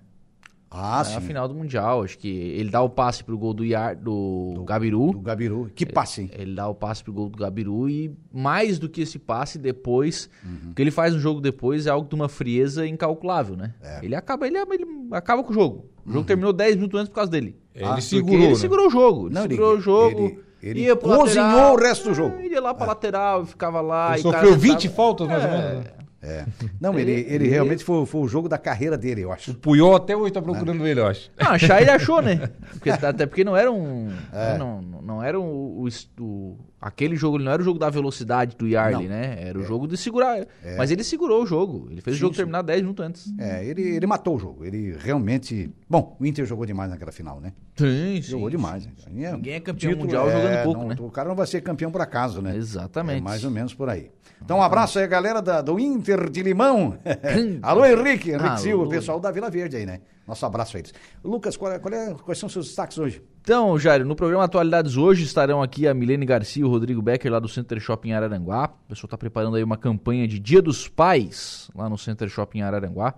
Ah, é sim. a final do Mundial. Acho que ele dá o passe pro gol do, Iar, do, do Gabiru. Do Gabiru. Que passe, hein? Ele, ele dá o passe pro gol do Gabiru e mais do que esse passe depois, uhum. o que ele faz no jogo depois é algo de uma frieza incalculável, né? É. Ele acaba ele, ele acaba com o jogo. O jogo uhum. terminou 10 minutos antes por causa dele. Ele ah, segurou, ele né? segurou o jogo. Ele Não, segurou ele, o jogo. Ele ia cozinhou lateral, o resto do jogo. Ia lá pra é. lateral e ficava lá. Ele e sofreu 20 faltas, mais ou menos. Né? É. Não, ele, ele realmente foi, foi o jogo da carreira dele, eu acho. O Puyol até hoje tá procurando é. ele, eu acho. Não, achar ele achou, né? Porque, até porque não era um. É. Não, não era o, o, o, Aquele jogo, não era o jogo da velocidade do Yarley, não. né? Era o é. jogo de segurar. É. Mas ele segurou o jogo. Ele fez sim, o jogo sim. terminar 10 minutos antes. É, ele, ele matou o jogo. Ele realmente. Bom, o Inter jogou demais naquela final, né? Sim, sim. Jogou demais. Né? Ninguém é campeão título, mundial jogando pouco, não, né? O cara não vai ser campeão por acaso, né? Exatamente. mais ou menos por aí. Então, um abraço aí, galera da, do Inter de Limão. Alô, Henrique, Henrique Alô. Silva, o pessoal da Vila Verde aí, né? Nosso abraço a eles. Lucas, qual é, qual é, quais são os seus destaques hoje? Então, Jairo, no programa Atualidades hoje estarão aqui a Milene Garcia e o Rodrigo Becker lá do Center Shopping Araranguá. O pessoal está preparando aí uma campanha de Dia dos Pais lá no Center Shopping Araranguá.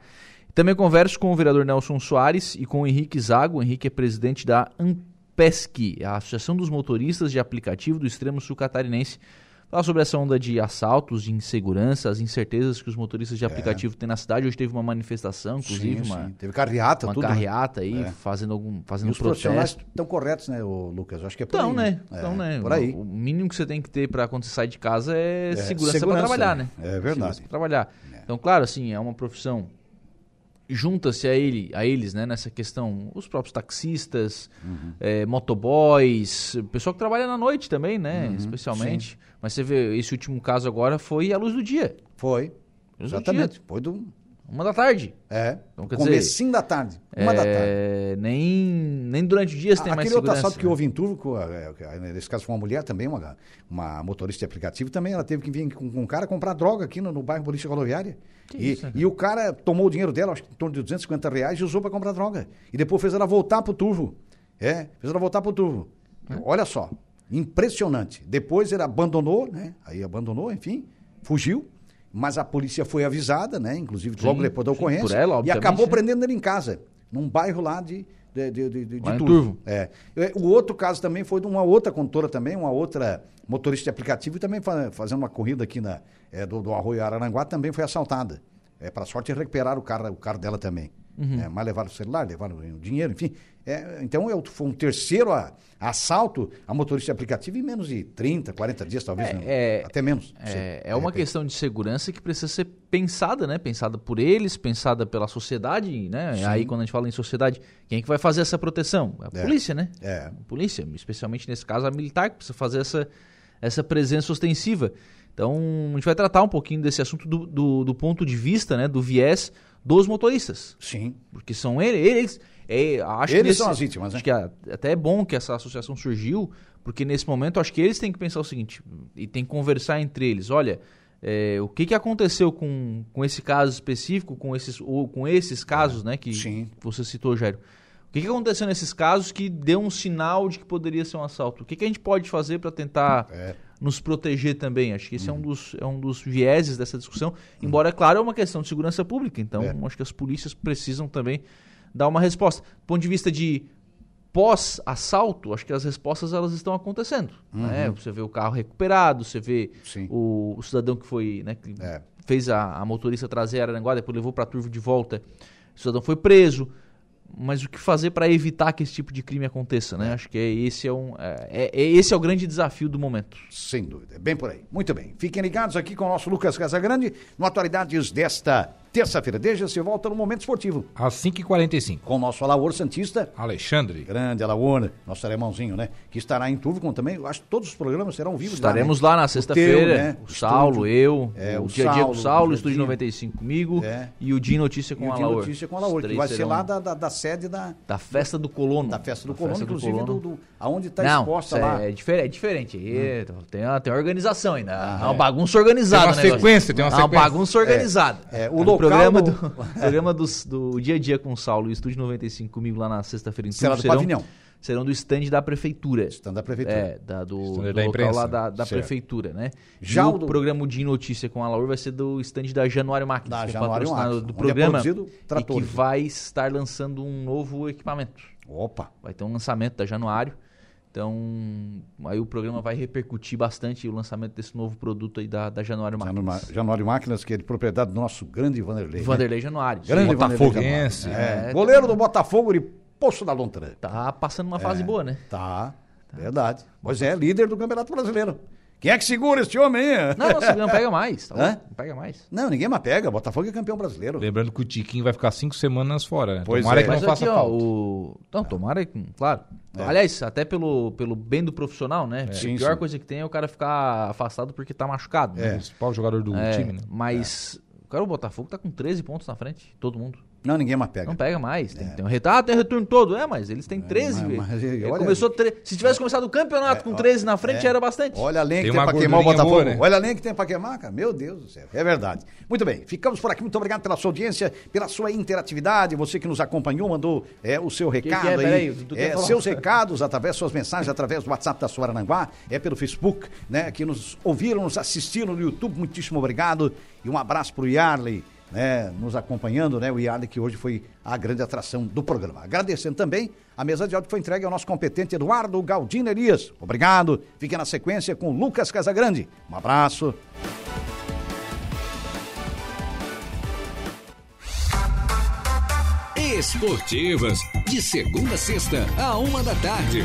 Também converso com o vereador Nelson Soares e com o Henrique Zago. O Henrique é presidente da AMPESC, a Associação dos Motoristas de Aplicativo do Extremo Sul Catarinense Falar sobre essa onda de assaltos, de insegurança, as incertezas que os motoristas de é. aplicativo é. têm na cidade. Hoje teve uma manifestação, inclusive, sim, uma, sim. teve carreata, uma tudo, né? carreata aí, é. fazendo algum fazendo e os protesto. estão corretos, né, Lucas? Eu acho que é por então, aí. Né? É, então, né? Por aí. O, mínimo que você tem que ter para quando você sai de casa é, segurança, segurança para trabalhar, né? É verdade. Para trabalhar. É. Então, claro, assim, é uma profissão junta-se a ele, a eles, né, nessa questão, os próprios taxistas, uhum. é, motoboys, o pessoal que trabalha na noite também, né, uhum, especialmente. Sim. Mas você vê, esse último caso agora foi a luz do dia. Foi. Exatamente. Foi do uma da tarde. É. Então, quer Comecinho dizer, da tarde. Uma é, da tarde. Nem, nem durante o dia você tem mais segurança. Aquele outro assalto que houve em Turvo, é, é, nesse caso foi uma mulher também, uma, uma motorista de aplicativo, também ela teve que vir com, com um cara comprar droga aqui no, no bairro Polícia Rodoviária. E, isso, e, o cara tomou o dinheiro dela, acho que em torno de 250 reais, e usou para comprar droga. E depois fez ela voltar pro Turvo. É, fez ela voltar pro Turvo. É. Olha só, impressionante. Depois ele abandonou, né? Aí abandonou, enfim, fugiu mas a polícia foi avisada, né? Inclusive logo depois da ocorrência. Ela, e acabou prendendo ele em casa, num bairro lá de, de, de, de, de Turvo. Turvo. É. O outro caso também foi de uma outra condutora também, uma outra motorista de aplicativo, e também fazendo uma corrida aqui na, é, do, do Arroio Araranguá, também foi assaltada. É, para sorte recuperaram o carro, o carro dela também. Uhum. É, mas levaram o celular, levaram o dinheiro, enfim. É, então eu, foi um terceiro a, assalto a motorista de aplicativo em menos de 30, 40 dias, talvez, é, né? é, até menos. É, é uma questão de segurança que precisa ser pensada, né? Pensada por eles, pensada pela sociedade, né? Sim. Aí quando a gente fala em sociedade, quem é que vai fazer essa proteção? A é. polícia, né? É. A polícia, especialmente nesse caso a militar, que precisa fazer essa, essa presença ostensiva. Então, a gente vai tratar um pouquinho desse assunto do, do, do ponto de vista, né, do viés dos motoristas. Sim. Porque são eles, eles é, acho eles nesse, são as vítimas, né? Acho que até é bom que essa associação surgiu, porque nesse momento acho que eles têm que pensar o seguinte, e tem que conversar entre eles, olha, é, o que, que aconteceu com, com esse caso específico, com esses, ou com esses casos, né, que Sim. você citou, Jairo. O que, que aconteceu nesses casos que deu um sinal de que poderia ser um assalto? O que, que a gente pode fazer para tentar é. Nos proteger também? Acho que esse é, um dos, é um dos vieses dessa discussão. Embora, é claro, é uma questão de segurança pública. Então, É. acho que as polícias precisam também dar uma resposta. Do ponto de vista de pós-assalto, acho que as respostas elas estão acontecendo. Né? Você vê o carro recuperado, você vê o, o cidadão que foi, né, que É. fez a, a motorista trazer a Aranguá, depois levou para a turva de volta. O cidadão foi preso. Mas o que fazer para evitar que esse tipo de crime aconteça, né? Acho que é, esse é um é, é- esse é o grande desafio do momento. Sem dúvida. É Bem por aí. Muito bem. Fiquem ligados aqui com o nosso Lucas Casagrande no Atualidades desta terça-feira. Desde se volta no Momento Esportivo Às 5h45. com o nosso Alaor Santista. Alexandre. Grande Alaor, nosso alemãozinho, né? Que estará em Turvo com também. Acho que todos os programas serão vivos Estaremos lá, lá, né? na O sexta-feira. teu, né? O Saulo, eu, É, o, o dia a dia com o Saulo, Saulo, o o Estúdio Dieguinho. 95 comigo É. e o Dia Notícia com o a Dia. Notícia com o Alaor, que vai ser lá da, da, da sede da, da festa do colono. da festa do Da colono, festa do inclusive colono. do, do, aonde está exposta isso lá. Hum. É, diferente, é diferente. Aí tem, uma, tem uma organização ainda. é uma bagunça organizada. Tem uma o negócio. sequência, tem uma É uma sequência. bagunça organizada. É, é, o O local programa, do- do, programa dos- do dia a dia com o Saulo e o Estúdio 95 comigo lá na sexta-feira em Será do pavilhão. serão do stand da prefeitura. Stand da prefeitura. É, da, do, do da local imprensa. lá da, da prefeitura, né? Já Já o do- programa de notícia com a Laur vai ser do stand da Januário Máquinas, Da que é Januário Máquinas, do é programa produzido e que vai estar lançando um novo equipamento. Opa. Vai ter um lançamento da Januário. Então, aí o programa vai repercutir bastante o lançamento desse novo produto aí da, da Januário Máquinas. Januário, Januário Máquinas, que é de propriedade do nosso grande Vanderlei. né? Vanderlei Januário. Grande Botafoguense. Vanderlei Januário. É, É, goleiro do Botafogo de Poço da Lontra. Tá passando uma fase boa, né? Tá, verdade. Pois é, líder do Campeonato Brasileiro. Quem é que segura este homem aí? Não, não, não pega mais. Tá Hã? Não pega mais. Não, ninguém mais pega. Botafogo é campeão brasileiro. Lembrando que o Tiquinho vai ficar cinco semanas fora, né? Pois Tomara é. que não Mas faça aqui, ó, falta. o... Não, tomara que, claro. É. Aliás, até pelo, pelo bem do profissional, né? Sim, a pior sim. coisa que tem é o cara ficar afastado porque tá machucado. O né? principal jogador do É, time, né? Mas, cara, o Botafogo tá com 13 pontos na frente, todo mundo. Não, ninguém mais pega. Não pega mais. Tem, tem um retorno, ah, tem retorno todo. É, mas eles têm 13. mas- velho. mas, É, olha- começou tre- Se tivesse começado o campeonato com 13 na frente, é. era bastante. Olha a lenha que Tem tem, pra queimar o Botafogo. boa, né? Olha a lenha que tem pra queimar, cara. Meu Deus do céu. É verdade. Muito bem, ficamos por aqui. Muito obrigado pela sua audiência, pela sua interatividade. Você que nos acompanhou, mandou é, o seu recado que é? aí. Peraí, É, seus recados, através suas mensagens, através do WhatsApp da Suarananguá, é pelo Facebook, né? Que nos ouviram, nos assistiram no YouTube. Muitíssimo obrigado. E um abraço pro Yarley. Né, nos acompanhando, né, o Yarley que hoje foi a grande atração do programa. Agradecendo também a mesa de áudio que foi entregue ao nosso competente Eduardo Galdino Elias. Obrigado. Fique na sequência com Lucas Casagrande. Um abraço. Esportivas, de segunda a sexta, a uma da tarde.